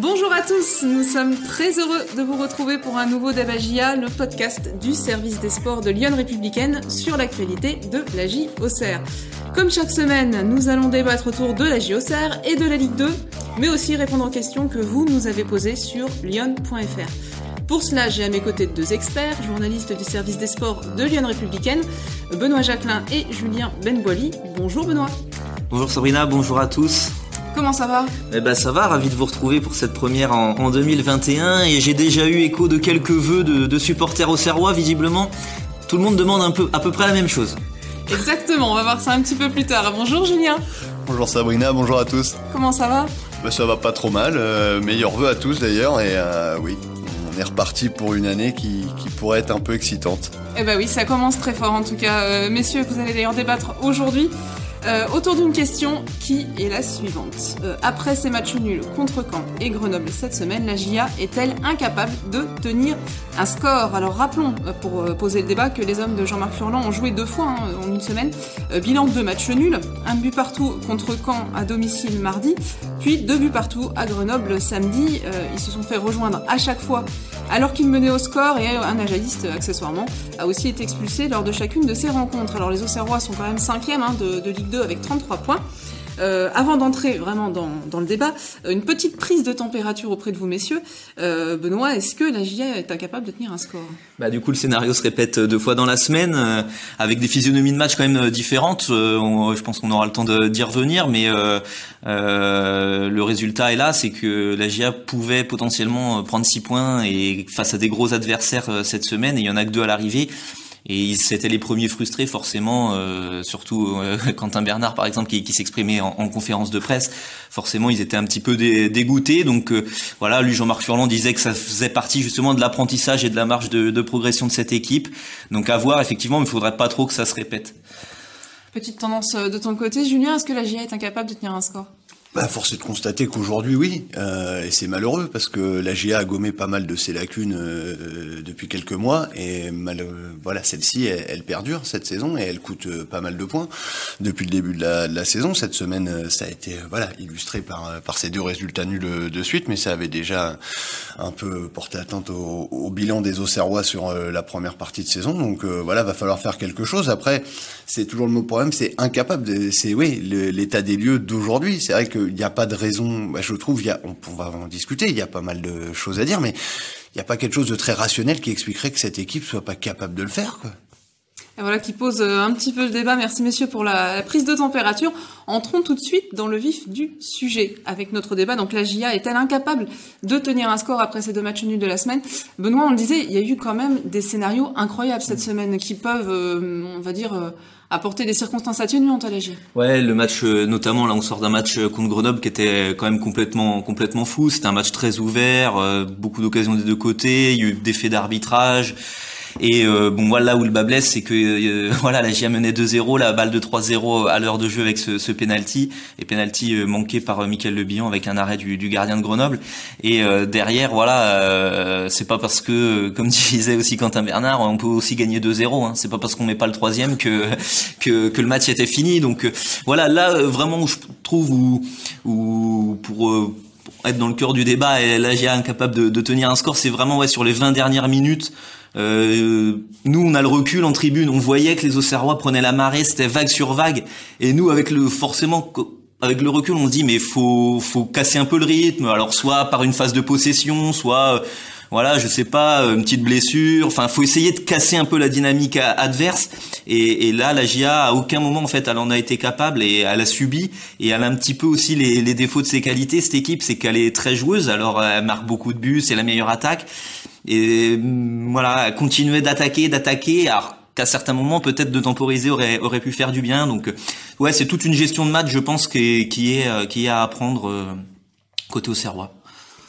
Bonjour à tous, nous sommes très heureux de vous retrouver pour un nouveau Dabagia, le podcast du service des sports de Lyon Républicaine sur l'actualité de la JOCR. Comme chaque semaine, nous allons débattre autour de la JOCR et de la Ligue 2, mais aussi répondre aux questions que vous nous avez posées sur lyon.fr. Pour cela, j'ai à mes côtés deux experts, journalistes du service des sports de Lyon Républicaine, Benoît Jacquelin et Julien Benboili. Bonjour Benoît. Bonjour Sabrina, bonjour à tous. Comment ça va Eh ben ça va, ravi de vous retrouver pour cette première en, 2021 et j'ai déjà eu écho de quelques vœux de, supporters au Serrois visiblement. Tout le monde demande un peu, à peu près la même chose. Exactement, on va voir ça un petit peu plus tard. Bonjour Julien. Bonjour Sabrina, bonjour à tous. Comment ça va bah, Ça va pas trop mal, euh, meilleurs vœux à tous d'ailleurs et euh, oui, on est reparti pour une année qui, pourrait être un peu excitante. Eh ben oui, ça commence très fort en tout cas. Euh, messieurs, vous allez d'ailleurs débattre aujourd'hui euh, autour d'une question qui est la suivante. Euh, après ces matchs nuls contre Caen et Grenoble cette semaine, la GIA est-elle incapable de tenir un score Alors rappelons, euh, pour poser le débat, que les hommes de Jean-Marc Furlan ont joué deux fois hein, en une semaine. bilan de matchs nuls, un but partout contre Caen à domicile mardi, puis deux buts partout à Grenoble samedi. ils se sont fait rejoindre à chaque fois alors qu'ils menaient au score et un ajaïste accessoirement a aussi été expulsé lors de chacune de ces rencontres. Alors les Auxerrois sont quand même cinquième hein, de, de Ligue 2 avec 33 points. Euh, avant d'entrer vraiment dans, le débat, euh, une petite prise de température auprès de vous, messieurs. Euh, Benoît, est-ce que la GIA est incapable de tenir un score? Bah, Du coup, le scénario se répète deux fois dans la semaine, avec des physionomies de match quand même différentes. je pense qu'on aura le temps d'y revenir, mais le résultat est là, c'est que la GIA pouvait potentiellement prendre 6 points et face à des gros adversaires cette semaine, et il y en a que deux à l'arrivée. Et c'était les premiers frustrés forcément, euh, surtout euh, Quentin Bernard par exemple qui, qui s'exprimait en, en, conférence de presse. Forcément, ils étaient un petit peu dégoûtés. Donc euh, voilà, lui Jean-Marc Furlan disait que ça faisait partie justement de l'apprentissage et de la marge de, de, progression de cette équipe. Donc à voir effectivement, il faudrait pas trop que ça se répète. Petite tendance de ton côté, Julien, est-ce que la GIA est incapable de tenir un score? Bah, force est de constater qu'aujourd'hui, oui, euh, et c'est malheureux parce que la GA a gommé pas mal de ses lacunes euh, depuis quelques mois et mal, voilà, celle-ci, elle, perdure cette saison et elle coûte euh, pas mal de points depuis le début de la, de la saison. Cette semaine, ça a été voilà illustré par par ces deux résultats nuls de suite, mais ça avait déjà un peu porté atteinte au, au bilan des Auxerrois sur la première partie de saison. Donc voilà, va falloir faire quelque chose. Après, c'est toujours le mot problème, c'est incapable. C'est oui, l'état des lieux d'aujourd'hui. C'est vrai que il n'y a pas de raison, bah, je trouve, y a, on, va en discuter, il y a pas mal de choses à dire, mais il n'y a pas quelque chose de très rationnel qui expliquerait que cette équipe soit pas capable de le faire. Voilà qui pose euh, un petit peu le débat. Merci messieurs pour la, prise de température. Entrons tout de suite dans le vif du sujet avec notre débat. Donc la GIA est-elle incapable de tenir un score après ces deux matchs nuls de la semaine? Benoît, on le disait, il y a eu quand même des scénarios incroyables cette semaine qui peuvent, euh, on va dire, euh, apporter des circonstances atténuantes à la GIA. Ouais, le match, notamment là, on sort d'un match contre Grenoble qui était quand même complètement, complètement fou. C'était un match très ouvert, beaucoup d'occasions des deux côtés. Il y a eu des faits d'arbitrage. Et euh, bon, voilà où le bas blesse, c'est que euh, voilà, la GIA menait 2-0, la balle de 3-0 à l'heure de jeu avec ce, ce penalty, et penalty euh, manqué par Michael Le Billon avec un arrêt du, du gardien de Grenoble. Et derrière, voilà, c'est pas parce que, comme disait aussi Quentin Bernard, on peut aussi gagner 2-0. Hein. C'est pas parce qu'on met pas le troisième que, que que le match était fini. Donc voilà, là vraiment où je trouve où, où pour être dans le cœur du débat et la GIA incapable de, de tenir un score, c'est vraiment ouais sur les 20 dernières minutes euh, nous, on a le recul en tribune, on voyait que les Auxerrois prenaient la marée, c'était vague sur vague, et nous, avec le forcément avec le recul, on se dit mais faut faut casser un peu le rythme. Alors soit par une phase de possession, soit euh, voilà, je sais pas, une petite blessure. Enfin, faut essayer de casser un peu la dynamique adverse. Et, et, là, la GIA, à aucun moment, en fait, elle en a été capable et elle a subi. Et elle a un petit peu aussi les, les défauts de ses qualités, cette équipe, c'est qu'elle est très joueuse. Alors, elle marque beaucoup de buts, c'est la meilleure attaque et mm, voilà continuer d'attaquer d'attaquer. Alors qu'à certains moments peut-être de temporiser aurait aurait pu faire du bien. Donc euh, ouais c'est toute une gestion de match je pense qui est qui est, euh, à apprendre euh, côté au Serrois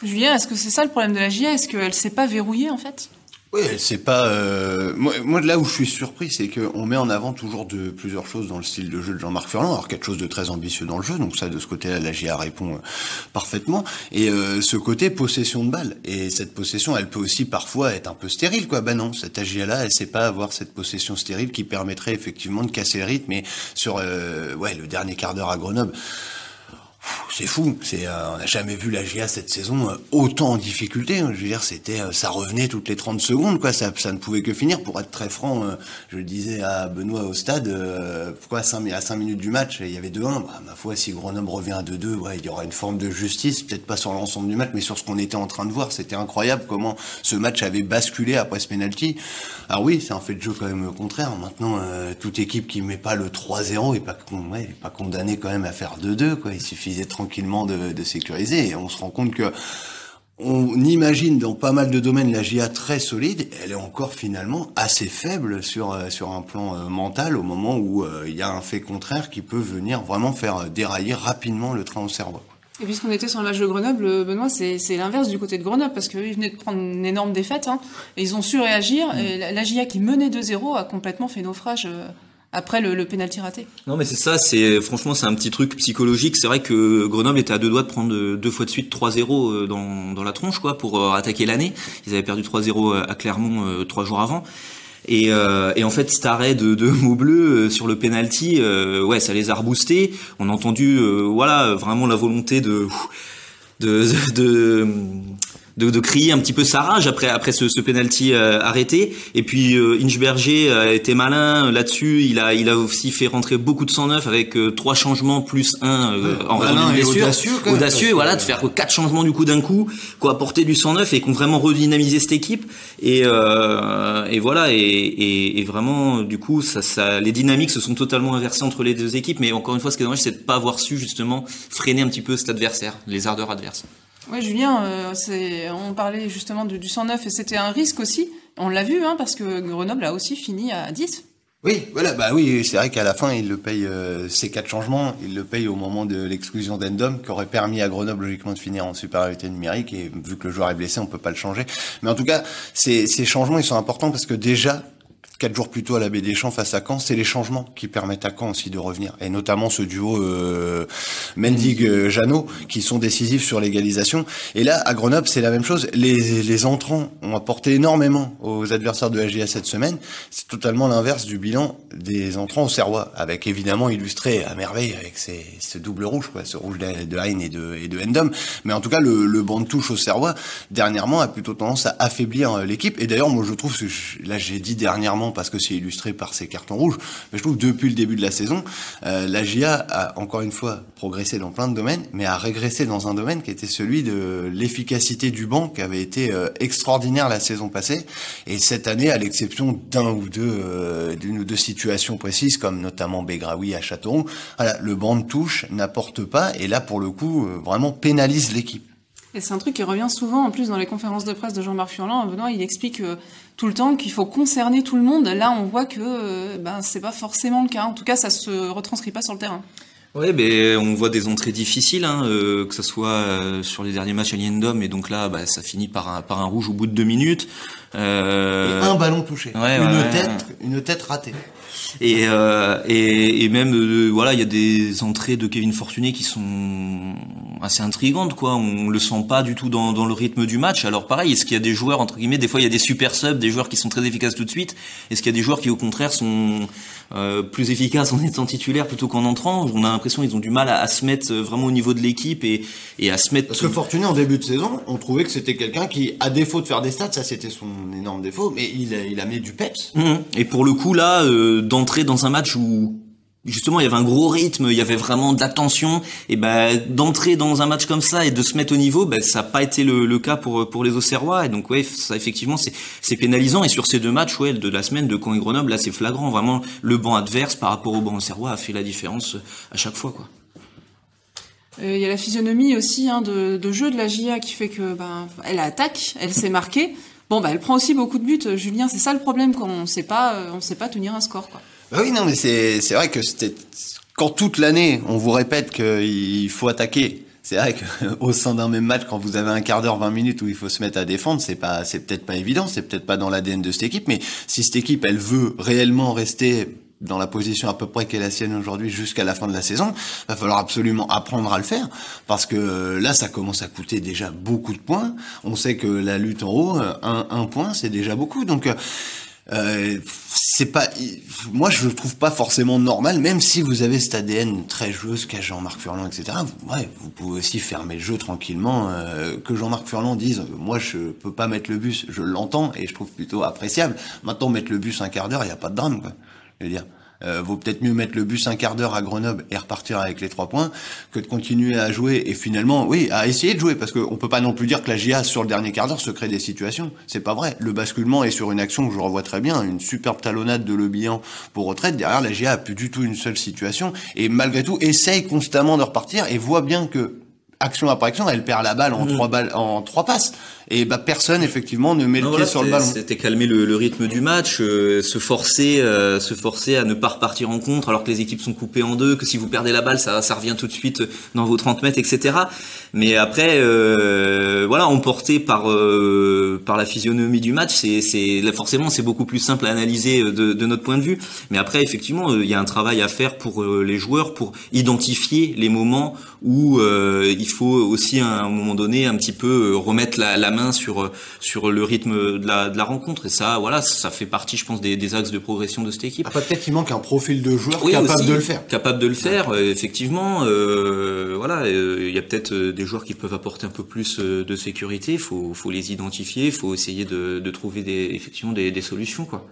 Julien est-ce que c'est ça le problème de la GIA est-ce qu'elle s'est pas verrouillée en fait? Oui, c'est pas. Euh, moi, là où je suis surpris, c'est qu'on met en avant toujours de plusieurs choses dans le style de jeu de Jean-Marc Furlan. Alors quelque chose de très ambitieux dans le jeu, donc ça, de ce côté-là, la GIA répond euh, parfaitement. Et euh, ce côté possession de balle. Et cette possession, elle peut aussi parfois être un peu stérile, quoi. Ben non, cette AGA-là, elle sait pas avoir cette possession stérile qui permettrait effectivement de casser le rythme. Et sur, ouais, le dernier quart d'heure à Grenoble c'est fou. C'est, euh, on n'a jamais vu la GIA cette saison euh, autant en difficulté. Je veux dire, c'était, euh, ça revenait toutes les 30 secondes, quoi. Ça, ça ne pouvait que finir. Pour être très franc, je le disais à Benoît au stade, pourquoi à 5, à 5 minutes du match, il y avait 2-1. Bah, ma foi, si Grenoble revient à 2-2, ouais, il y aura une forme de justice, peut-être pas sur l'ensemble du match, mais sur ce qu'on était en train de voir. C'était incroyable comment ce match avait basculé après ce penalty. Alors oui, c'est un fait de jeu quand même contraire. Maintenant, toute équipe qui met pas le 3-0 est pas, ouais, est pas condamnée quand même à faire 2-2, quoi. Il suffisait tranquillement de, de sécuriser. Et on se rend compte que on imagine dans pas mal de domaines la GIA très solide, elle est encore finalement assez faible sur euh, sur un plan euh, mental au moment où euh, il y a un fait contraire qui peut venir vraiment faire dérailler rapidement le train au cerveau. Et puisqu'on était sur le match de Grenoble, Benoît, c'est l'inverse du côté de Grenoble, parce qu'ils venaient de prendre une énorme défaite, hein, et ils ont su réagir, mm. et la, la GIA qui menait 2-0 a complètement fait naufrage après le, pénalty raté. Non mais c'est ça, c'est franchement c'est un petit truc psychologique. C'est vrai que Grenoble était à deux doigts de prendre deux fois de suite 3-0 euh, dans, dans la tronche quoi pour euh, attaquer l'année. Ils avaient perdu 3-0 euh, à Clermont trois jours avant. Et, et, en fait, cet arrêt de, de mots bleus sur le penalty, ouais, ça les a reboostés. On a entendu, voilà, vraiment la volonté de de, de, de, de, crier un petit peu sa rage après après ce, ce penalty euh, arrêté. Et puis euh, Inchberger a été malin là-dessus. Il a il a aussi fait rentrer beaucoup de 109 avec euh, trois changements plus un euh, en raison d'une Audacieux, audacieux voilà, de faire quatre changements du coup d'un coup, quoi, apporter du 109 et qu'on vraiment redynamisé cette équipe. Et et voilà et, et, et, vraiment du coup ça, ça les dynamiques se sont totalement inversées entre les deux équipes. Mais encore une fois, ce qui est dommage, c'est de pas avoir su justement freiner un petit peu cet adversaire, les ardeurs adverses. Oui, Julien, euh, on parlait justement du, 109 et c'était un risque aussi. On l'a vu, hein, parce que Grenoble a aussi fini à 10. Oui, voilà, bah oui, c'est vrai qu'à la fin, il le paye euh, ces quatre changements, il le paye au moment de l'exclusion d'Endom, qui aurait permis à Grenoble logiquement de finir en supériorité numérique. Et vu que le joueur est blessé, on peut pas le changer. Mais en tout cas, ces, ces changements, ils sont importants parce que déjà, quatre jours plus tôt à la baie des Champs face à Caen, c'est les changements qui permettent à Caen aussi de revenir. Et notamment ce duo euh, Mendig-Jeannot qui sont décisifs sur l'égalisation. Et là, à Grenoble, c'est la même chose. Les, les entrants ont apporté énormément aux adversaires de la GIA cette semaine. C'est totalement l'inverse du bilan des entrants au Serrois, avec évidemment illustré à merveille avec ces, ce double rouge, quoi, ce rouge de, de Hein et de, et de Endom. Mais en tout cas, le, le banc de touche au Serrois, dernièrement, a plutôt tendance à affaiblir l'équipe. Et d'ailleurs, moi, je trouve, là, j'ai dit dernièrement parce que c'est illustré par ces cartons rouges. Mais je trouve depuis le début de la saison, euh, la GIA a encore une fois progressé dans plein de domaines, mais a régressé dans un domaine qui était celui de l'efficacité du banc, qui avait été euh, extraordinaire la saison passée. Et cette année, à l'exception d'un ou deux, euh, d'une ou deux situations précises, comme notamment Begraoui à Châteauroux, le banc de touche n'apporte pas, et là, pour le coup, vraiment pénalise l'équipe. Et c'est un truc qui revient souvent, en plus, dans les conférences de presse de Jean-Marc Furlan. Benoît, il explique euh, tout le temps qu'il faut concerner tout le monde. Là, on voit que euh, ben, c'est pas forcément le cas. En tout cas, ça se retranscrit pas sur le terrain. Oui, mais on voit des entrées difficiles, hein, euh, que ce soit euh, sur les derniers matchs à Liendom, et donc là, bah, ça finit par un, par un rouge au bout de deux minutes. Euh... Et un ballon touché, une tête, une tête ratée. Et, euh, et, et, même euh, voilà, il y a des entrées de Kevin Fortuné qui sont assez intrigantes quoi. On le sent pas du tout dans, dans le rythme du match. Alors pareil, est-ce qu'il y a des joueurs entre guillemets, des fois il y a des super subs, des joueurs qui sont très efficaces tout de suite? Est-ce qu'il y a des joueurs qui au contraire sont euh, plus efficaces en étant titulaires plutôt qu'en entrant? On a l'impression qu'ils ont du mal à, à, se mettre vraiment au niveau de l'équipe et, et à se mettre. Parce que Fortuné en début de saison, on trouvait que c'était quelqu'un qui, à défaut de faire des stats, ça c'était son énorme défaut, mais il, il a mis du peps. Mmh. Et pour le coup là, euh, d'entrer dans un match où justement il y avait un gros rythme, il y avait vraiment de l'attention et ben d'entrer dans un match comme ça et de se mettre au niveau, ben ça n'a pas été le, cas pour pour les Auxerrois et donc ouais ça effectivement c'est c'est pénalisant et sur ces deux matchs ouais de la semaine de Caen et Grenoble là c'est flagrant vraiment le banc adverse par rapport au banc Auxerrois a fait la différence à chaque fois quoi. Euh, il y a la physionomie aussi hein, de, de, jeu de la GIA qui fait que ben elle attaque, elle s'est marquée. Bon bah elle prend aussi beaucoup de buts, Julien. C'est ça le problème quand on sait pas, euh, on sait pas tenir un score quoi. Bah oui, non, mais c'est c'est vrai que c'était quand toute l'année on vous répète qu'il faut attaquer. C'est vrai qu'au sein d'un même match, quand vous avez un quart d'heure, 20 minutes où il faut se mettre à défendre, c'est pas, c'est peut-être pas évident, c'est peut-être pas dans l'ADN de cette équipe, mais si cette équipe, elle veut réellement rester dans la position à peu près qu'est la sienne aujourd'hui jusqu'à la fin de la saison, va falloir absolument apprendre à le faire parce que là ça commence à coûter déjà beaucoup de points. On sait que la lutte en haut, un, un point c'est déjà beaucoup. Donc Euh, c'est pas, moi je le trouve pas forcément normal, même si vous avez cet ADN très joueuse qu'a Jean-Marc Furlan, etc. Vous, ouais, vous pouvez aussi fermer le jeu tranquillement. Euh, que Jean-Marc Furlan dise, moi je peux pas mettre le bus, je l'entends et je trouve plutôt appréciable. Maintenant mettre le bus un quart d'heure, il y a pas de drame, quoi. Je veux dire euh, vaut peut-être mieux mettre le bus un quart d'heure à Grenoble et repartir avec les trois points que de continuer à jouer et finalement, oui, à essayer de jouer parce qu'on peut pas non plus dire que la GIA sur le dernier quart d'heure se crée des situations. C'est pas vrai. Le basculement est sur une action que je revois très bien, une superbe talonnade de Le Bihan pour retraite. Derrière, la GIA a plus du tout une seule situation et malgré tout essaye constamment de repartir et voit bien que action après action, elle perd la balle en mm. trois balles, en trois passes. Et bah personne effectivement ne met le pied sur le ballon. C'était calmer le, le, rythme du match, euh, se forcer, euh, se forcer à ne pas repartir en contre alors que les équipes sont coupées en deux, que si vous perdez la balle, ça, ça revient tout de suite dans vos 30 mètres, etc. Mais après, euh, voilà, emporté par euh, par la physionomie du match, c'est c'est forcément c'est beaucoup plus simple à analyser de, de notre point de vue. Mais après, effectivement, il y a un travail à faire pour les joueurs pour identifier les moments où il il faut aussi à un moment donné un petit peu euh, remettre la, la main sur euh, sur le rythme de la, de la rencontre et ça voilà ça fait partie je pense des, des axes de progression de cette équipe. Ah, peut-être qu'il manque un profil de joueur capable de le faire. Capable de le faire euh, effectivement euh, voilà il y a peut-être des joueurs qui peuvent apporter un peu plus de sécurité faut faut les identifier faut essayer de, de trouver des effectivement des, des solutions quoi.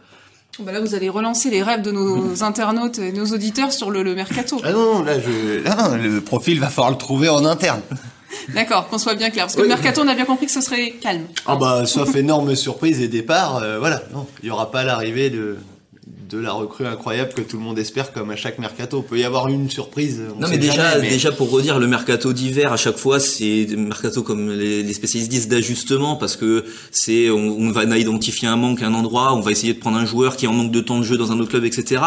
Bah là, vous allez relancer les rêves de nos internautes et nos auditeurs sur le, le mercato. Ah non, là, je... non, le profil va falloir le trouver en interne. D'accord, qu'on soit bien clair. Parce que le mercato, on a bien compris que ce serait calme. Ah bah, sauf énorme surprise et départ, euh, voilà. Non, il n'y aura pas l'arrivée de de la recrue incroyable que tout le monde espère comme à chaque mercato. Il peut y avoir une surprise. non mais déjà, déjà pour redire le mercato d'hiver à chaque fois c'est mercato comme les, spécialistes disent d'ajustement parce que c'est on, on, va identifier un manque à un endroit, on va essayer de prendre un joueur qui est en manque de temps de jeu dans un autre club, etc.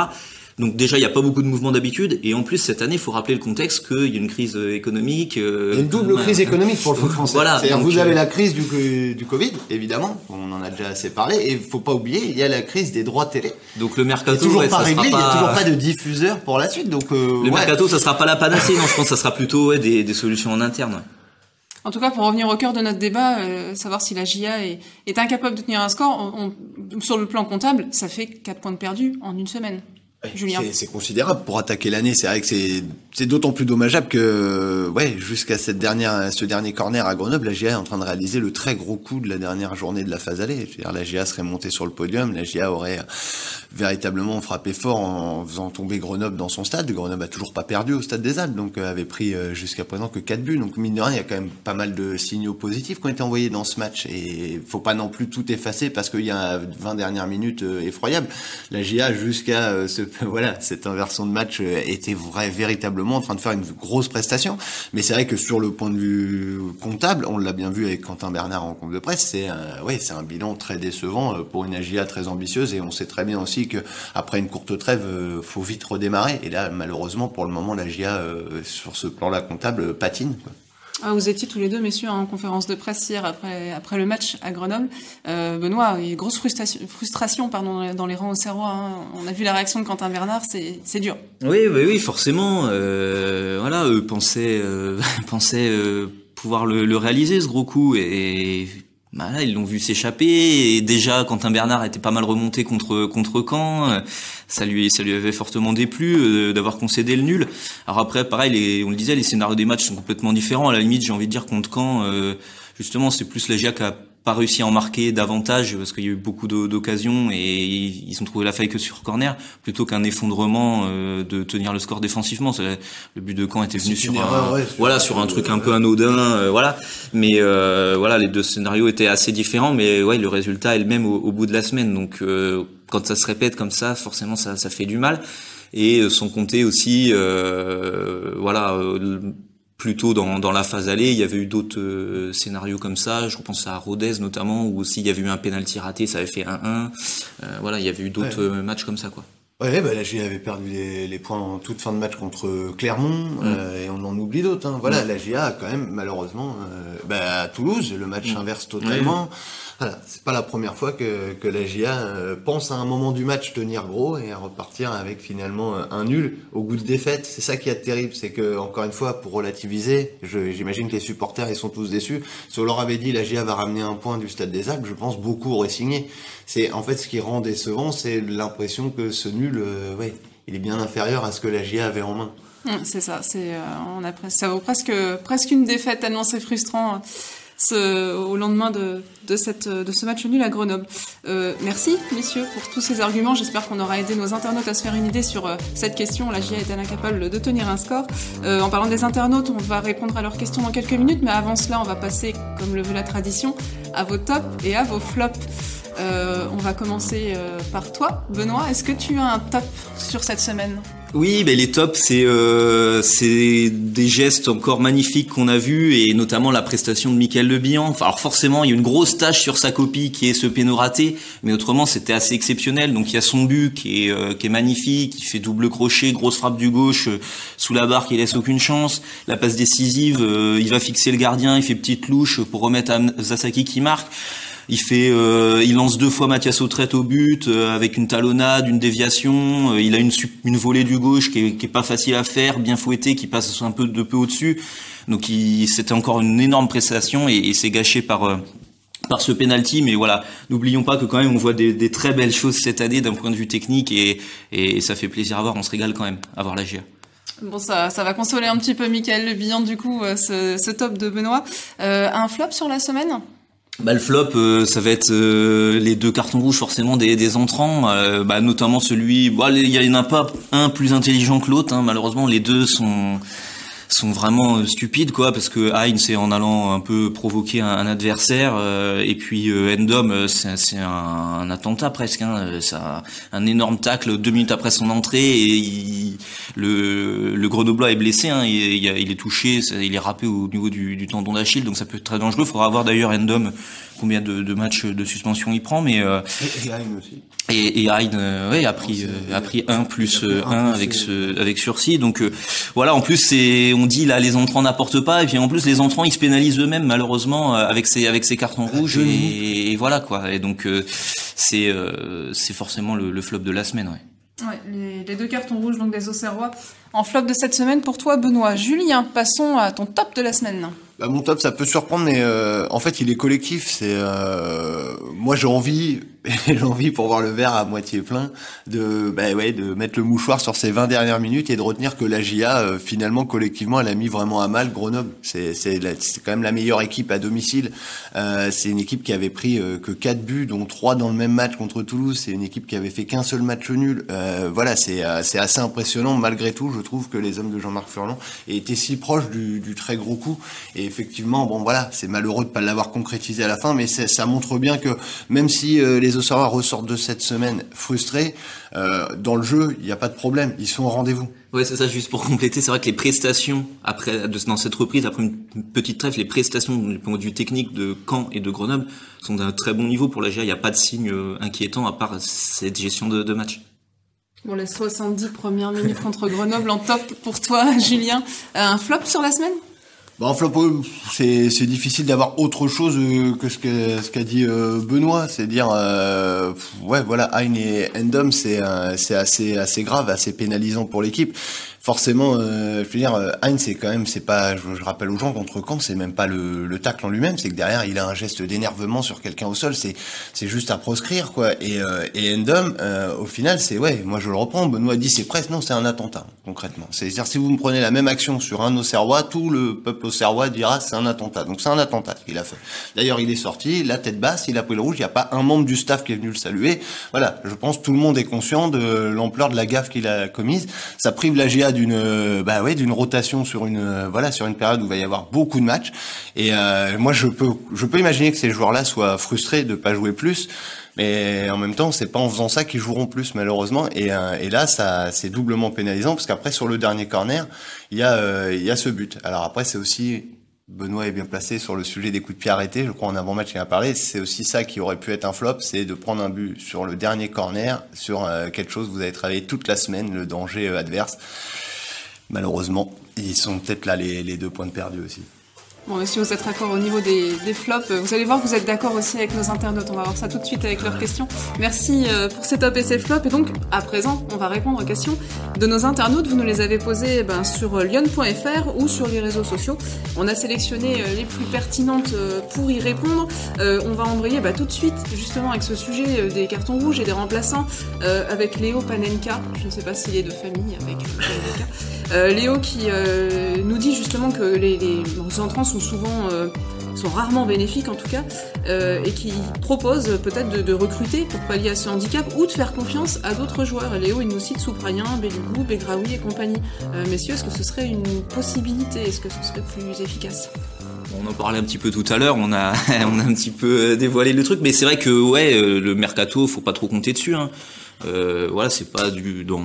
Donc déjà, il n'y a pas beaucoup de mouvements d'habitude. Et en plus, cette année, il faut rappeler le contexte qu'il y a une crise euh, économique. Euh, il y a une double crise économique pour le foot français. Voilà. C'est-à-dire vous avez euh, la crise du, du Covid, évidemment. On en a déjà assez parlé. Et il faut pas oublier, il y a la crise des droits télé. Donc le mercato, il toujours pas réglé. Il n'y a toujours pas de diffuseur pour la suite. Donc le mercato, ça sera pas la panacée. non, je pense que ça sera plutôt des, des solutions en interne. En tout cas, pour revenir au cœur de notre débat, savoir si la GIA est, est incapable de tenir un score, on, sur le plan comptable, ça fait 4 points de perdus en une semaine. C'est considérable pour attaquer l'année. C'est vrai que c'est d'autant plus dommageable que ouais jusqu'à cette dernière ce dernier corner à Grenoble, la GIA est en train de réaliser le très gros coup de la dernière journée de la phase allée. Je veux dire, la GIA serait montée sur le podium, la GIA aurait véritablement frappé fort en faisant tomber Grenoble dans son stade. Grenoble a toujours pas perdu au stade des Alpes, donc euh, avait pris euh, jusqu'à présent que 4 buts. Donc mine de rien, il y a quand même pas mal de signaux positifs qui ont été envoyés dans ce match. Et faut pas non plus tout effacer parce qu'il y a 20 dernières minutes euh, effroyables. La GIA jusqu'à ce voilà, cette inversion de match euh, était vrai, véritablement en train de faire une grosse prestation. Mais c'est vrai que sur le point de vue comptable, on l'a bien vu avec Quentin Bernard en compte de presse, c'est un, ouais, c'est un bilan très décevant euh, pour une AGA très ambitieuse. Et on sait très bien aussi que après une courte trêve, euh, faut vite redémarrer. Et là, malheureusement, pour le moment, l'AGA sur ce plan-là comptable patine. Ah, vous étiez tous les deux, messieurs, en conférence de presse hier après, après le match à Grenoble. Euh, Benoît, il y a une grosse frustration, frustration pardon, dans les rangs au Serrois. Hein. On a vu la réaction de Quentin Bernard, c'est dur. Oui, oui, oui, forcément. Euh, voilà, eux pensaient, euh, pensaient euh, pouvoir le, le, réaliser, ce gros coup. Et, bah ils l'ont vu s'échapper et déjà Quentin Bernard était pas mal remonté contre contre Caen, ça lui ça lui avait fortement déplu euh, d'avoir concédé le nul. Alors après pareil les, on le disait les scénarios des matchs sont complètement différents à la limite j'ai envie de dire contre Caen euh, justement c'est plus la GIA qui a pas réussi à en marquer davantage parce qu'il y a eu beaucoup d'occasions et ils ont trouvé la faille que sur corner plutôt qu'un effondrement euh, de tenir le score défensivement. Le but de Caen était venu sur un, voilà sur un truc un peu anodin, euh, voilà. Mais euh, voilà, les deux scénarios étaient assez différents, mais ouais, le résultat est le même au, bout de la semaine. Donc quand ça se répète comme ça, forcément ça, ça fait du mal. Et sans compter aussi, voilà plutôt dans, dans la phase allée, il y avait eu d'autres euh, scénarios comme ça. Je repense à Rodez notamment, où aussi il y avait eu un penalty raté, ça avait fait 1-1. Euh, voilà, il y avait eu d'autres euh, matchs comme ça, quoi. Ouais, bah, la GIA avait perdu les, les, points en toute fin de match contre Clermont, mm. et on en oublie d'autres. Hein. Voilà, mm. la GIA a quand même, malheureusement, bah, à Toulouse, le match mm. inverse totalement. Voilà, c'est pas la première fois que, que la GIA euh, pense à un moment du match tenir gros et à repartir avec finalement euh, un nul au goût de défaite. C'est ça qui est terrible, c'est que encore une fois, pour relativiser, j'imagine que les supporters ils sont tous déçus. Si on leur avait dit la GIA va ramener un point du Stade des Alpes, je pense beaucoup auraient signé. C'est en fait ce qui rend décevant, c'est l'impression que ce nul, euh, ouais, il est bien inférieur à ce que la GIA avait en main. C'est ça, c'est on a ça vaut presque presque une défaite tellement c'est frustrant au lendemain de, ce match nul à Grenoble. Euh, merci, messieurs, pour tous ces arguments. J'espère qu'on aura aidé nos internautes à se faire une idée sur euh, cette question. La GIA est incapable de tenir un score. Euh, en parlant des internautes, on va répondre à leurs questions dans quelques minutes, mais avant cela, on va passer, comme le veut la tradition, à vos tops et à vos flops. on va commencer par toi, Benoît. Est-ce que tu as un top sur cette semaine? Oui, ben les tops, c'est euh, des gestes encore magnifiques qu'on a vus et notamment la prestation de Michael Le Bihan. alors forcément, il y a une grosse tâche sur sa copie qui est ce péno raté, mais autrement c'était assez exceptionnel. Donc il y a son but qui est euh, qui est magnifique, il fait double crochet, grosse frappe du gauche euh, sous la barre qui laisse aucune chance. La passe décisive, il va fixer le gardien, il fait petite louche pour remettre à Zasaki qui marque. Il fait, euh, il lance deux fois Mathias Autrette au but euh, avec une talonnade, une déviation. Euh, il a une, une volée du gauche qui est, pas facile à faire, bien fouettée, qui passe un peu de peu au-dessus. Donc c'était encore une énorme prestation et, c'est gâché par par ce penalty, mais voilà, n'oublions pas que quand même on voit des, très belles choses cette année d'un point de vue technique et, ça fait plaisir à voir, on se régale quand même à voir la GIA. Bon, ça, va consoler un petit peu Michael Le Bihan du coup, ce, top de Benoît. Un flop sur la semaine? Bah, le flop, euh, ça va être euh, les deux cartons rouges forcément des, entrants, euh, bah, notamment celui. Il y en a pas un plus intelligent que l'autre. Hein, malheureusement, les deux sont sont vraiment euh, stupides quoi parce que Heinz c'est en allant un peu provoquer un, adversaire euh, et puis euh, Endom c'est un, un, attentat presque hein, ça un énorme tacle deux minutes après son entrée et il, le le Grenoblois est blessé hein, il, il, est touché il est râpé au niveau du, du tendon d'Achille donc ça peut être très dangereux. Il faudra voir d'ailleurs Endom combien de, de, matchs de suspension il prend mais euh, et, et aussi et, et Hein, euh, ouais, a pris euh, a pris un plus euh, un avec ce avec sursis. Donc voilà, en plus c'est on dit là les entrants n'apportent pas et puis en plus les entrants ils se pénalisent eux-mêmes malheureusement avec ces avec ces cartons rouges et, voilà quoi. Et donc c'est c'est forcément le, le, flop de la semaine, ouais. Ouais, les, les, deux cartons rouges donc des Auxerrois en flop de cette semaine pour toi Benoît. Julien, passons à ton top de la semaine. Bah, mon top, ça peut surprendre, mais euh, en fait, il est collectif. C'est euh, moi, j'ai envie, j'ai envie pour voir le verre à moitié plein, de bah ouais, de mettre le mouchoir sur ces 20 dernières minutes et de retenir que la GIA, euh, finalement, collectivement, elle a mis vraiment à mal Grenoble. C'est c'est quand même la meilleure équipe à domicile. Euh, c'est une équipe qui avait pris euh, que 4 buts, dont 3 dans le même match contre Toulouse. C'est une équipe qui avait fait qu'un seul match nul. voilà, c'est c'est assez impressionnant malgré tout. Je trouve que les hommes de Jean-Marc Furlan étaient si proches du, du très gros coup et effectivement, bon voilà, c'est malheureux de pas l'avoir concrétisé à la fin, mais ça montre bien que même si euh, les Auxerrois ressortent de cette semaine frustrés, euh, dans le jeu, il n'y a pas de problème, ils sont au rendez-vous. Ouais, c'est ça, juste pour compléter, c'est vrai que les prestations, après, dans cette reprise, après une petite trêve, les prestations du point de vue technique de Caen et de Grenoble sont d'un très bon niveau pour la GIA, il n'y a pas de signe euh, inquiétant à part cette gestion de, de match. Bon, les 70 premières minutes contre Grenoble en top pour toi, Julien. Un flop sur la semaine? Bah, en flop, c'est c'est difficile d'avoir autre chose euh, que ce qu'a dit euh, Benoît, c'est dire euh, ouais voilà Hein et Endom c'est c'est assez assez grave, assez pénalisant pour l'équipe forcément, euh, je veux dire, euh, Heinz, c'est quand même, c'est pas, je, je, rappelle aux gens contre Caen, c'est même pas le, le tacle en lui-même, c'est que derrière, il a un geste d'énervement sur quelqu'un au sol, c'est, c'est juste à proscrire, quoi. Et, euh, et Endom, euh, au final, c'est, ouais, moi je le reprends, Benoît dit c'est presque, non, c'est un attentat, concrètement. C'est-à-dire, si vous me prenez la même action sur un Auxerrois, tout le peuple Auxerrois dira c'est un attentat. Donc c'est un attentat qu'il a fait. D'ailleurs, il est sorti, la tête basse, il a pris le rouge, il n'y a pas un membre du staff qui est venu le saluer. Voilà, je pense tout le monde est conscient de l'ampleur de la gaffe qu'il a commise. Ça prive la D'une euh, bah ouais d'une rotation sur une euh, voilà sur une période où il va y avoir beaucoup de matchs. Et euh, moi je peux je peux imaginer que ces joueurs-là soient frustrés de pas jouer plus mais en même temps c'est pas en faisant ça qu'ils joueront plus malheureusement. Et, et là ça c'est doublement pénalisant parce qu'après sur le dernier corner il y a il y a ce but. Alors après c'est aussi Benoît est bien placé sur le sujet des coups de pied arrêtés. Je crois en avant-match il a parlé. C'est aussi ça qui aurait pu être un flop, c'est de prendre un but sur le dernier corner, sur quelque chose vous avez travaillé toute la semaine, le danger adverse malheureusement, ils sont peut-être là les, les, deux points de perdu aussi. Bon, monsieur, vous êtes d'accord au niveau des, flops. Vous allez voir que vous êtes d'accord aussi avec nos internautes. On va voir ça tout de suite avec leurs questions. Merci euh, pour ces tops et ces flops. Et donc, à présent, on va répondre aux questions de nos internautes. Vous nous les avez posées eh ben, sur lyon.fr ou sur les réseaux sociaux. On a sélectionné euh, les plus pertinentes euh, pour y répondre. on va embrayer bah, tout de suite, justement, avec ce sujet des cartons rouges et des remplaçants, avec Léo Panenka. Je ne sais pas s'il est de famille avec Panenka. Léo qui nous dit justement que les, les entrants sont souvent euh, sont rarement bénéfiques en tout cas, euh, et qui proposent peut-être de, recruter pour pallier à ce handicap ou de faire confiance à d'autres joueurs. Léo, il nous cite Souprayen, Belugou, Begraoui et compagnie. Euh, messieurs, est-ce que ce serait une possibilité? Est-ce que ce serait plus efficace? On en parlait un petit peu tout à l'heure, on a on a un petit peu dévoilé le truc, mais c'est vrai que ouais, le mercato, faut pas trop compter dessus. Hein. voilà, c'est pas du dans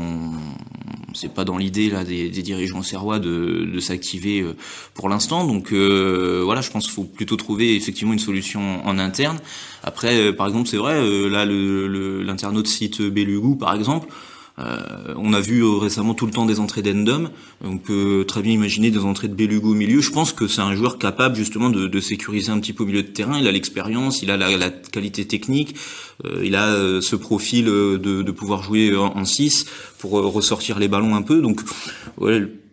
c'est pas dans l'idée là des, dirigeants serrois de, de s'activer euh, pour l'instant. Donc euh, voilà, je pense qu'il faut plutôt trouver effectivement une solution en interne. Après, euh, par exemple, c'est vrai, là l'internaute le, site Belugou, par exemple. Euh, on a vu euh, récemment tout le temps des entrées d'Endom. On peut très bien imaginer des entrées de Belugo au milieu. Je pense que c'est un joueur capable justement de, sécuriser un petit peu au milieu de terrain. Il a l'expérience, il a la, qualité technique, euh, il a ce profil de, pouvoir jouer en 6 pour ressortir les ballons un peu. Donc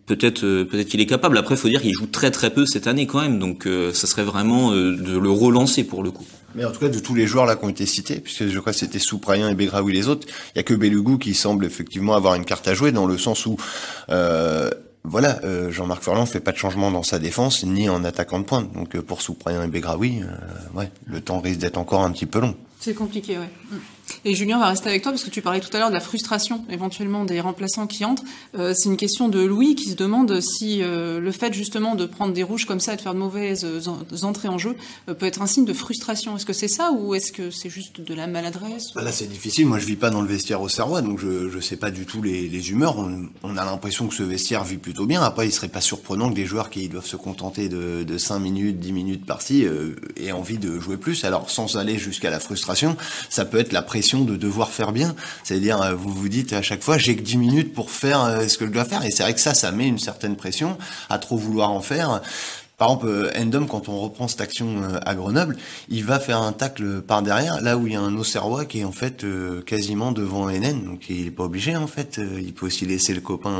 peut-être peut-être qu'il est capable. Après, il faut dire qu'il joue très très peu cette année quand même. Donc ça serait vraiment de le relancer pour le coup. Mais en tout cas, de tous les joueurs là qui ont été cités, puisque je crois que c'était Souprayen et Begraoui les autres, il y a que Belugou qui semble effectivement avoir une carte à jouer dans le sens où euh, voilà, euh, Jean-Marc Furlan fait pas de changement dans sa défense ni en attaquant de pointe. Donc euh, pour Souprayen et Begraoui, euh, ouais, le temps risque d'être encore un petit peu long. C'est compliqué, ouais. Et Julien, on va rester avec toi parce que tu parlais tout à l'heure de la frustration éventuellement des remplaçants qui entrent. Euh, c'est une question de Louis qui se demande si euh, le fait justement de prendre des rouges comme ça et de faire de mauvaises entrées en jeu euh, peut être un signe de frustration. Est-ce que c'est ça ou est-ce que c'est juste de la maladresse bah Là, c'est difficile. Moi, je vis pas dans le vestiaire au Serrois, donc je ne sais pas du tout les, les humeurs. On, a l'impression que ce vestiaire vit plutôt bien. Après, il serait pas surprenant que des joueurs qui doivent se contenter de, de 5 minutes, 10 minutes par-ci aient envie de jouer plus. Alors, sans aller jusqu'à la frustration, ça peut être la de devoir faire bien. C'est-à-dire, euh, vous vous dites à chaque fois, j'ai que 10 minutes pour faire euh, ce que je dois faire. Et c'est vrai que ça, ça met une certaine pression à trop vouloir en faire. Par exemple, euh, Endom, quand on reprend cette action euh, à Grenoble, il va faire un tacle par derrière, là où il y a un Auxerrois qui est en fait euh, quasiment devant Enen, donc il est pas obligé en fait. Il peut aussi laisser le copain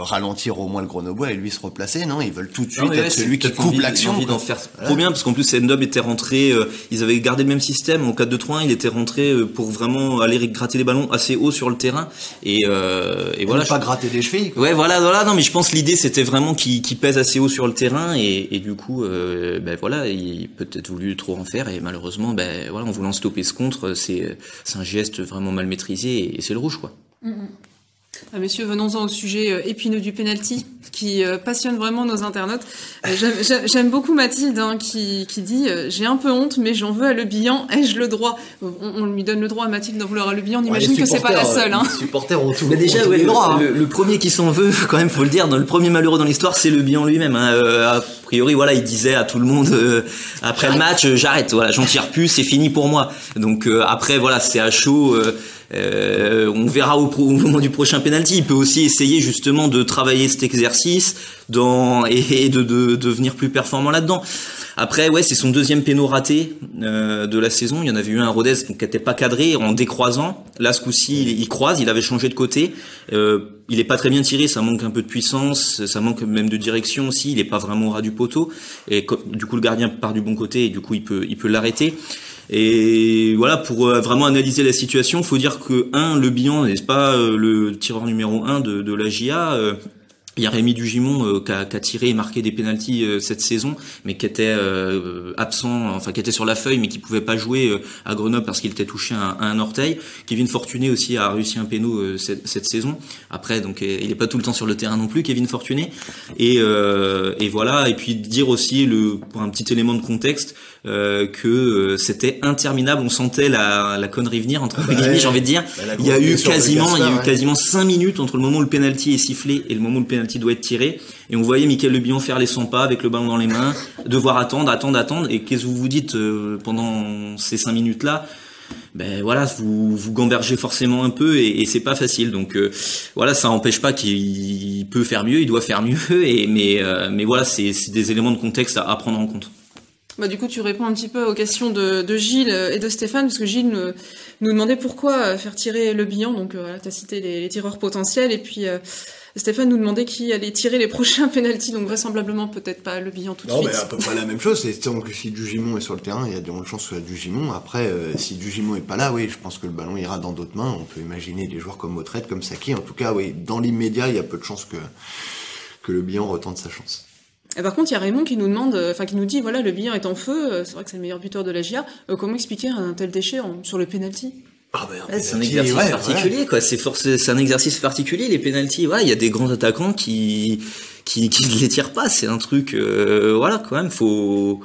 ralentir au moins le Grenoblois et lui se replacer. Non, ils veulent tout de suite être celui qui coupe l'action. envie d'en faire trop bien parce qu'en plus Endom était rentré, ils avaient gardé le même système en 4-2-3-1, il était rentré pour vraiment aller gratter les ballons assez haut sur le terrain et, et voilà. Pas gratter des chevilles. Ouais, voilà, voilà. Non, mais je pense l'idée c'était vraiment qu'il pèse assez haut sur le terrain et et, du coup, euh, ben voilà, il peut-être voulu trop en faire et malheureusement, ben voilà, en voulant stopper ce contre, c'est un geste vraiment mal maîtrisé et, c'est le rouge quoi. Mm, mm. Messieurs, venons-en au sujet euh, épineux du penalty qui euh, passionne vraiment nos internautes. Euh, j'aime beaucoup Mathilde hein, qui, qui, dit j'ai un peu honte, mais j'en veux à Le Bihan. Ai-je le droit? On, lui donne le droit à Mathilde d'en vouloir à Le Bihan. On imagine que c'est pas la seule. Hein. Les supporters ont tout. Mais déjà, le, droit, hein. le, premier qui s'en veut, quand même, faut le dire, dans le premier malheureux dans l'histoire, c'est Le Bihan lui-même. Hein. a priori, voilà, il disait à tout le monde après le match, j'arrête, voilà, j'en tire plus, c'est fini pour moi. Donc après, voilà, c'est à chaud. Euh, on verra au, moment du prochain penalty. Il peut aussi essayer justement de travailler cet exercice dans, et, de, de, devenir plus performant là-dedans. Après, ouais, c'est son deuxième péno raté euh, de la saison. Il y en avait eu un Rodez qui n'était pas cadré en décroisant. Là, ce coup-ci, il, croise. Il avait changé de côté. Euh, il est pas très bien tiré. Ça manque un peu de puissance. Ça manque même de direction aussi. Il est pas vraiment au ras du poteau. Et du coup, le gardien part du bon côté et du coup, il peut, il peut l'arrêter. Et voilà, pour euh, vraiment analyser la situation, faut dire que un, le bilan n'est pas euh, le tireur numéro un de, de la GIA. Euh, il y a Rémi Dugimon euh, qui, a, qui, a, tiré et marqué des pénalties euh, cette saison, mais qui était euh, absent, enfin qui était sur la feuille, mais qui pouvait pas jouer à Grenoble parce qu'il était touché à, un orteil. Kevin Fortuné aussi a réussi un péno cette, cette, saison. Après, donc il n'est pas tout le temps sur le terrain non plus, Kevin Fortuné. Et, et voilà. Et puis dire aussi le pour un petit élément de contexte que c'était interminable. On sentait la, la connerie venir entre guillemets, j'ai envie de dire. Bah, il y a eu quasiment, il y a eu quasiment cinq minutes entre le moment où le penalty est sifflé et le moment où le penalty doit être tiré. Et on voyait Michael Le faire les 100 pas avec le ballon dans les mains, devoir attendre, attendre, attendre. Et qu'est-ce que vous vous dites euh, pendant ces 5 minutes-là? Ben voilà, vous vous gambergez forcément un peu et, et c'est pas facile. Donc euh, voilà, ça n'empêche pas qu'il peut faire mieux, il doit faire mieux. Et mais euh, mais voilà, c'est des éléments de contexte à, prendre en compte. Bah, du coup, tu réponds un petit peu aux questions de, de Gilles et de Stéphane, parce que Gilles nous, nous demandait pourquoi faire tirer le bilan. Donc, voilà, tu as cité les, les, tireurs potentiels. Et puis, Stéphane nous demandait qui allait tirer les prochains pénalties, donc vraisemblablement peut-être pas le bilan tout de suite. Non, mais à peu près la même chose. C'est que si Dugimon est sur le terrain, il y a de grandes chances que ce soit Dugimon. Après, euh, si Dugimon est pas là, oui, je pense que le ballon ira dans d'autres mains. On peut imaginer des joueurs comme Autrette, comme Saki. En tout cas, oui, dans l'immédiat, il y a peu de chances que que le bilan retente sa chance. Et par contre, il y a Raymond qui nous demande, euh, enfin qui nous dit, voilà, le bilan est en feu. Euh, c'est vrai que c'est le meilleur buteur de la GIA. comment expliquer un tel déchet sur le penalty? Ah ben, c'est un exercice particulier, quoi. C'est c'est un exercice particulier les pénalties. Ouais, il y a des grands attaquants qui qui qui ne les tirent pas. C'est un truc, euh, voilà, quand même. Faut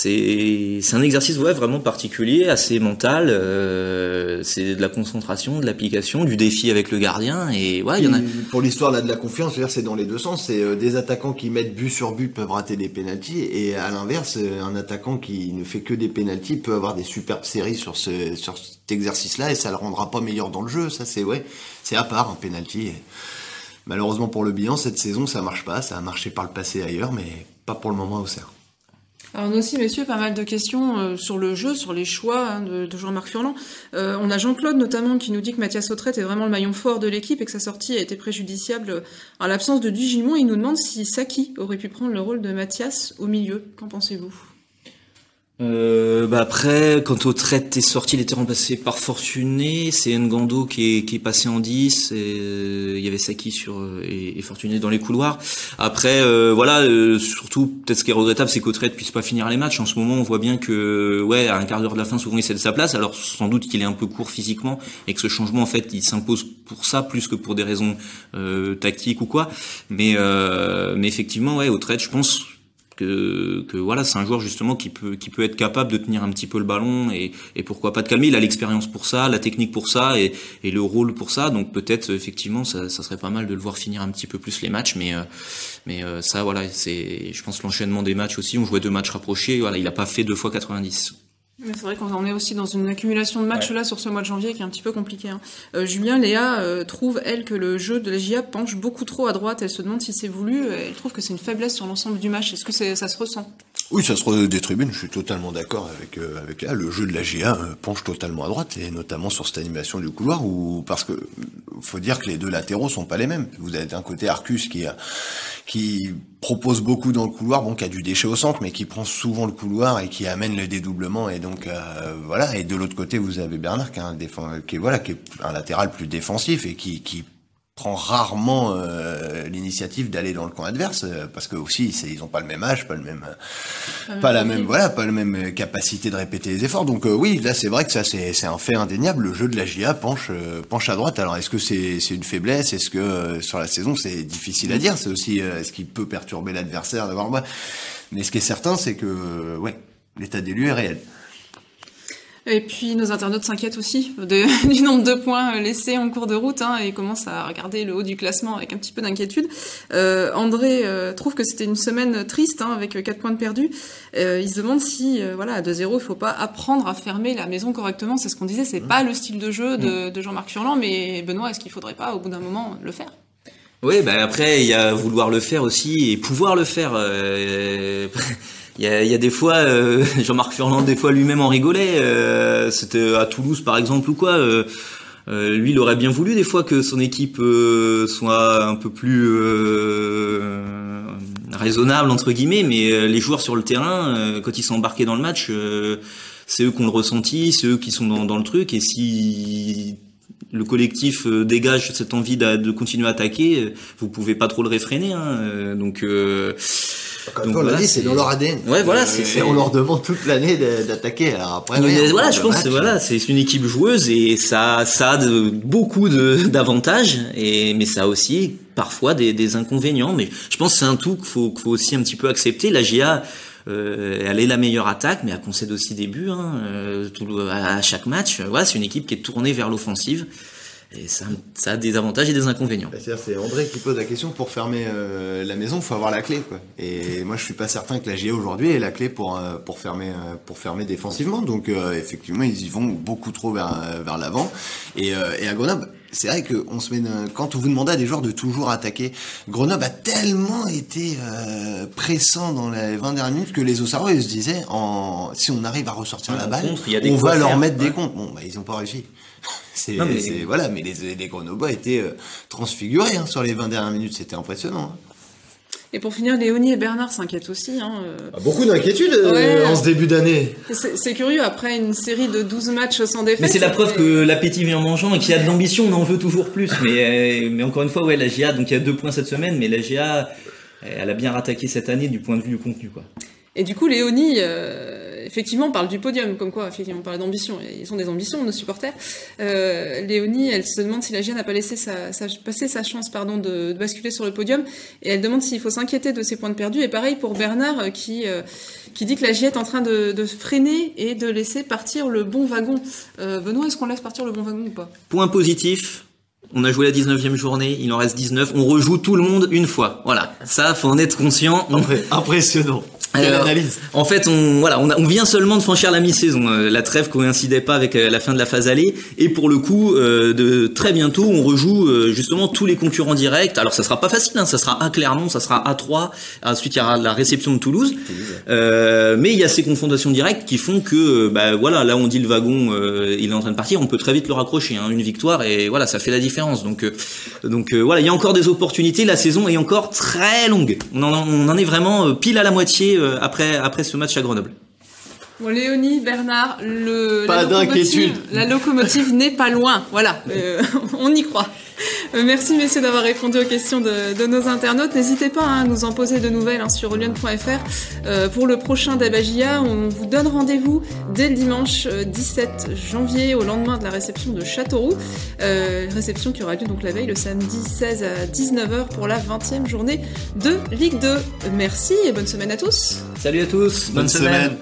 c'est un exercice ouais vraiment particulier, assez mental. Euh, c'est de la concentration, de l'application, du défi avec le gardien et ouais, il y en a. Pour l'histoire là de la confiance, c'est dans les deux sens. C'est euh, des attaquants qui mettent but sur but peuvent rater des pénalties et à l'inverse, euh, un attaquant qui ne fait que des pénalties peut avoir des superbes séries sur ce sur cet exercice-là et ça le rendra pas meilleur dans le jeu. Ça c'est ouais, c'est à part un pénalty. Malheureusement pour le bilan, cette saison ça marche pas. Ça a marché par le passé ailleurs, mais pas pour le moment au cerf. Alors, a aussi, messieurs, pas mal de questions euh, sur le jeu, sur les choix hein, de, Jean-Marc Furlan. Euh, on a Jean-Claude notamment qui nous dit que Mathias Autrette est vraiment le maillon fort de l'équipe et que sa sortie a été préjudiciable à l'absence de Dugimon. Il nous demande si Saki aurait pu prendre le rôle de Mathias au milieu. Qu'en pensez-vous? Euh, bah après, quand au traite est sorti, il était remplacé par Fortuné. C'est Ngando qui est, qui est passé en 10. Et, euh, il y avait Saki sur euh, et, et, Fortuné dans les couloirs. Après, euh, voilà, surtout peut-être ce qui est regrettable, c'est qu'au traite puisse pas finir les matchs. En ce moment, on voit bien que ouais, à un quart d'heure de la fin, souvent il cède sa place. Alors sans doute qu'il est un peu court physiquement et que ce changement en fait, il s'impose pour ça plus que pour des raisons tactiques ou quoi. Mais mais effectivement, ouais, au traite, je pense que, voilà, c'est un joueur justement qui peut, qui peut être capable de tenir un petit peu le ballon et, pourquoi pas de calmer. Il a l'expérience pour ça, la technique pour ça et, le rôle pour ça. Donc peut-être effectivement, ça, ça, serait pas mal de le voir finir un petit peu plus les matchs. Mais, euh, mais euh, ça, voilà, c'est, je pense l'enchaînement des matchs aussi. On jouait deux matchs rapprochés. Voilà, il a pas fait deux fois 90. Mais c'est vrai qu'on en est aussi dans une accumulation de matchs là sur ce mois de janvier qui est un petit peu compliqué. Hein. Euh, Julien, Léa euh, trouve elle que le jeu de la GIA penche beaucoup trop à droite. Elle se demande si c'est voulu. Elle trouve que c'est une faiblesse sur l'ensemble du match. Est-ce que ça se ressent? Oui, ça se ressent des tribunes. Je suis totalement d'accord avec euh, avec Léa. Le jeu de la GIA euh, penche totalement à droite et notamment sur cette animation du couloir où parce que faut dire que les deux latéraux sont pas les mêmes. Vous avez d'un côté Arcus qui a qui propose beaucoup dans le couloir, bon, qui a du déchet au centre, mais qui prend souvent le couloir et qui amène le dédoublement. Et donc euh, voilà. Et de l'autre côté, vous avez Bernard qui est un voilà, qui est un latéral plus défensif et qui prend rarement euh, l'initiative d'aller dans le camp adverse euh, parce que aussi ils ont pas le même âge, pas le même, pas, la même, voilà, pas la même capacité de répéter les efforts. Donc oui, là c'est vrai que ça c'est c'est un fait indéniable. Le jeu de la GIA penche penche à droite. Alors est-ce que c'est c'est une faiblesse? Est-ce que sur la saison c'est difficile à dire? C'est aussi est-ce qu'il peut perturber l'adversaire d'avoir Mais ce qui est certain, c'est que ouais, l'état des lieux est réel. Et puis nos internautes s'inquiètent aussi du nombre de points laissés en cours de route hein, et commencent à regarder le haut du classement avec un petit peu d'inquiétude. Euh, André euh, trouve que c'était une semaine triste hein, avec quatre points de perdus. Euh, il se demande si, euh, voilà, à 2-0, il faut pas apprendre à fermer la maison correctement. C'est ce qu'on disait, c'est mmh. pas le style de jeu de, mmh. de Jean-Marc Furlan, mais Benoît, est-ce qu'il faudrait pas au bout d'un moment le faire? Oui, bah après il y a vouloir le faire aussi et pouvoir le faire. Euh, il y a, y a, des fois, euh, Jean-Marc Furlan, des fois lui-même en rigolait. Euh, C'était à Toulouse, par exemple, ou quoi. Euh, euh, lui, il aurait bien voulu des fois que son équipe soit un peu plus raisonnable entre guillemets, mais les joueurs sur le terrain, quand ils sont embarqués dans le match, c'est eux qui ont le ressenti, c'est eux qui sont dans, dans le truc, et si le collectif dégage cette envie de, continuer à attaquer, vous pouvez pas trop le réfréner. Hein, donc donc, on l'a dit, c'est dans leur ADN. Ouais, voilà, c'est, et on leur demande toute l'année d'attaquer. Alors après, voilà, je pense, voilà, c'est une équipe joueuse et ça, ça a de, beaucoup d'avantages et mais ça a aussi parfois des, des inconvénients. Mais je pense que c'est un tout qu'il faut, qu'il faut aussi un petit peu accepter. La GA, euh, elle est la meilleure attaque, mais elle concède aussi des buts hein, euh, tout, à chaque match. Voilà, c'est une équipe qui est tournée vers l'offensive. Et ça, ça a des avantages et des inconvénients. Bah, c'est André qui pose la question pour fermer euh, la maison, il faut avoir la clé. Quoi. Et moi, je suis pas certain que la GIA aujourd'hui ait la clé pour euh, pour fermer euh, pour fermer défensivement. Donc effectivement, ils y vont beaucoup trop vers vers l'avant. Et, et à Grenoble, c'est vrai que on se met quand on vous demandait à des joueurs de toujours attaquer, Grenoble a tellement été pressant dans les 20 dernières minutes que les Auxerrois ils se disaient en si on arrive à ressortir la balle, on va leur mettre des comptes. Bon, bah, ils ont pas réussi. C'est, mais... voilà, mais les, les Grenoblois étaient euh, transfigurés hein, sur les 20 dernières minutes, c'était impressionnant. Hein. Et pour finir, Léonie et Bernard s'inquiètent aussi. Hein, euh. ah, beaucoup d'inquiétudes euh, en ce début d'année. C'est, curieux, après une série de 12 matchs sans défaite. Mais c'est la preuve que l'appétit vient en mangeant et qu'il y a de l'ambition, on en veut toujours plus. Mais, mais encore une fois, ouais, la GA, donc il y a deux points cette semaine, mais la GA, elle a bien rattaqué cette année du point de vue du contenu. Quoi. Et du coup, Léonie, effectivement, on parle du podium, comme quoi, effectivement, on parle d'ambition. Ils ont des ambitions, nos supporters. Euh, Léonie, elle se demande si la GIA n'a pas laissé sa, sa, passer sa chance pardon, de, basculer sur le podium. Et elle demande s'il faut s'inquiéter de ses points de perdu. Et pareil pour Bernard, euh, qui, euh, qui dit que la GIA est en train de, freiner et de laisser partir le bon wagon. Benoît, est-ce qu'on laisse partir le bon wagon ou pas? Point positif, on a joué la 19e journée, il en reste 19, on rejoue tout le monde une fois. Voilà, ça faut en être conscient. Impressionnant. Euh, en fait, on voilà, on, vient seulement de franchir la mi-saison. Euh, la trêve coïncidait pas avec euh, la fin de la phase aller, et pour le coup, de très bientôt, on rejoue justement tous les concurrents directs. Alors, ça sera pas facile, hein, ça sera à Clermont, ça sera à 3 Ensuite, il y aura la réception de Toulouse. mais il y a ces confrontations directes qui font que, bah voilà, là, on dit le wagon, il est en train de partir, on peut très vite le raccrocher. Hein, une victoire et voilà, ça fait la différence. Donc, donc voilà, il y a encore des opportunités. La saison est encore très longue. On en, on en est vraiment pile à la moitié euh, après, après ce match à Grenoble. Bon, Léonie, Bernard, le, pas d'inquiétude. La locomotive n'est pas loin. Voilà, euh, on y croit. Euh, merci messieurs d'avoir répondu aux questions de, nos internautes. N'hésitez pas hein, à nous en poser de nouvelles hein, sur lyon.fr. pour le prochain Dabagia, on vous donne rendez-vous dès le dimanche 17 janvier, au lendemain de la réception de Châteauroux. réception qui aura lieu donc la veille, le samedi 16 à 19h pour la 20e journée de Ligue 2. Merci et bonne semaine à tous. Salut à tous, bonne, semaine.